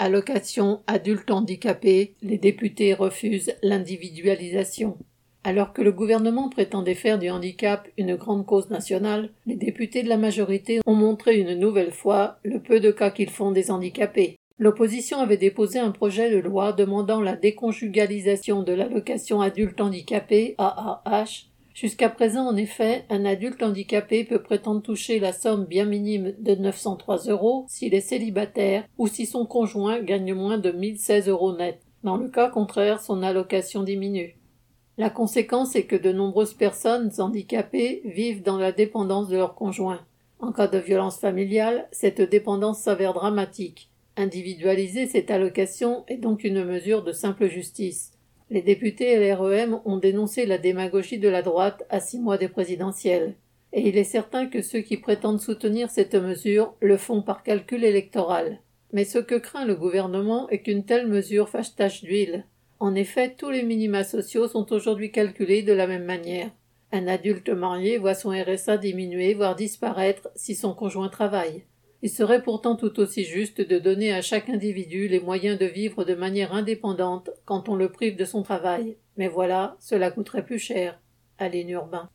Allocation adulte handicapé, les députés refusent l'individualisation. Alors que le gouvernement prétendait faire du handicap une grande cause nationale, les députés de la majorité ont montré une nouvelle fois le peu de cas qu'ils font des handicapés. L'opposition avait déposé un projet de loi demandant la déconjugalisation de l'allocation adulte handicapé AAH Jusqu'à présent, en effet, un adulte handicapé peut prétendre toucher la somme bien minime de 903 euros s'il est célibataire ou si son conjoint gagne moins de 1016 euros net. Dans le cas contraire, son allocation diminue. La conséquence est que de nombreuses personnes handicapées vivent dans la dépendance de leur conjoint. En cas de violence familiale, cette dépendance s'avère dramatique. Individualiser cette allocation est donc une mesure de simple justice. Les députés LREM ont dénoncé la démagogie de la droite à six mois des présidentielles. Et il est certain que ceux qui prétendent soutenir cette mesure le font par calcul électoral. Mais ce que craint le gouvernement est qu'une telle mesure fasse tache d'huile. En effet, tous les minima sociaux sont aujourd'hui calculés de la même manière. Un adulte marié voit son RSA diminuer, voire disparaître si son conjoint travaille. Il serait pourtant tout aussi juste de donner à chaque individu les moyens de vivre de manière indépendante quand on le prive de son travail. Mais voilà, cela coûterait plus cher. Aline Urbain.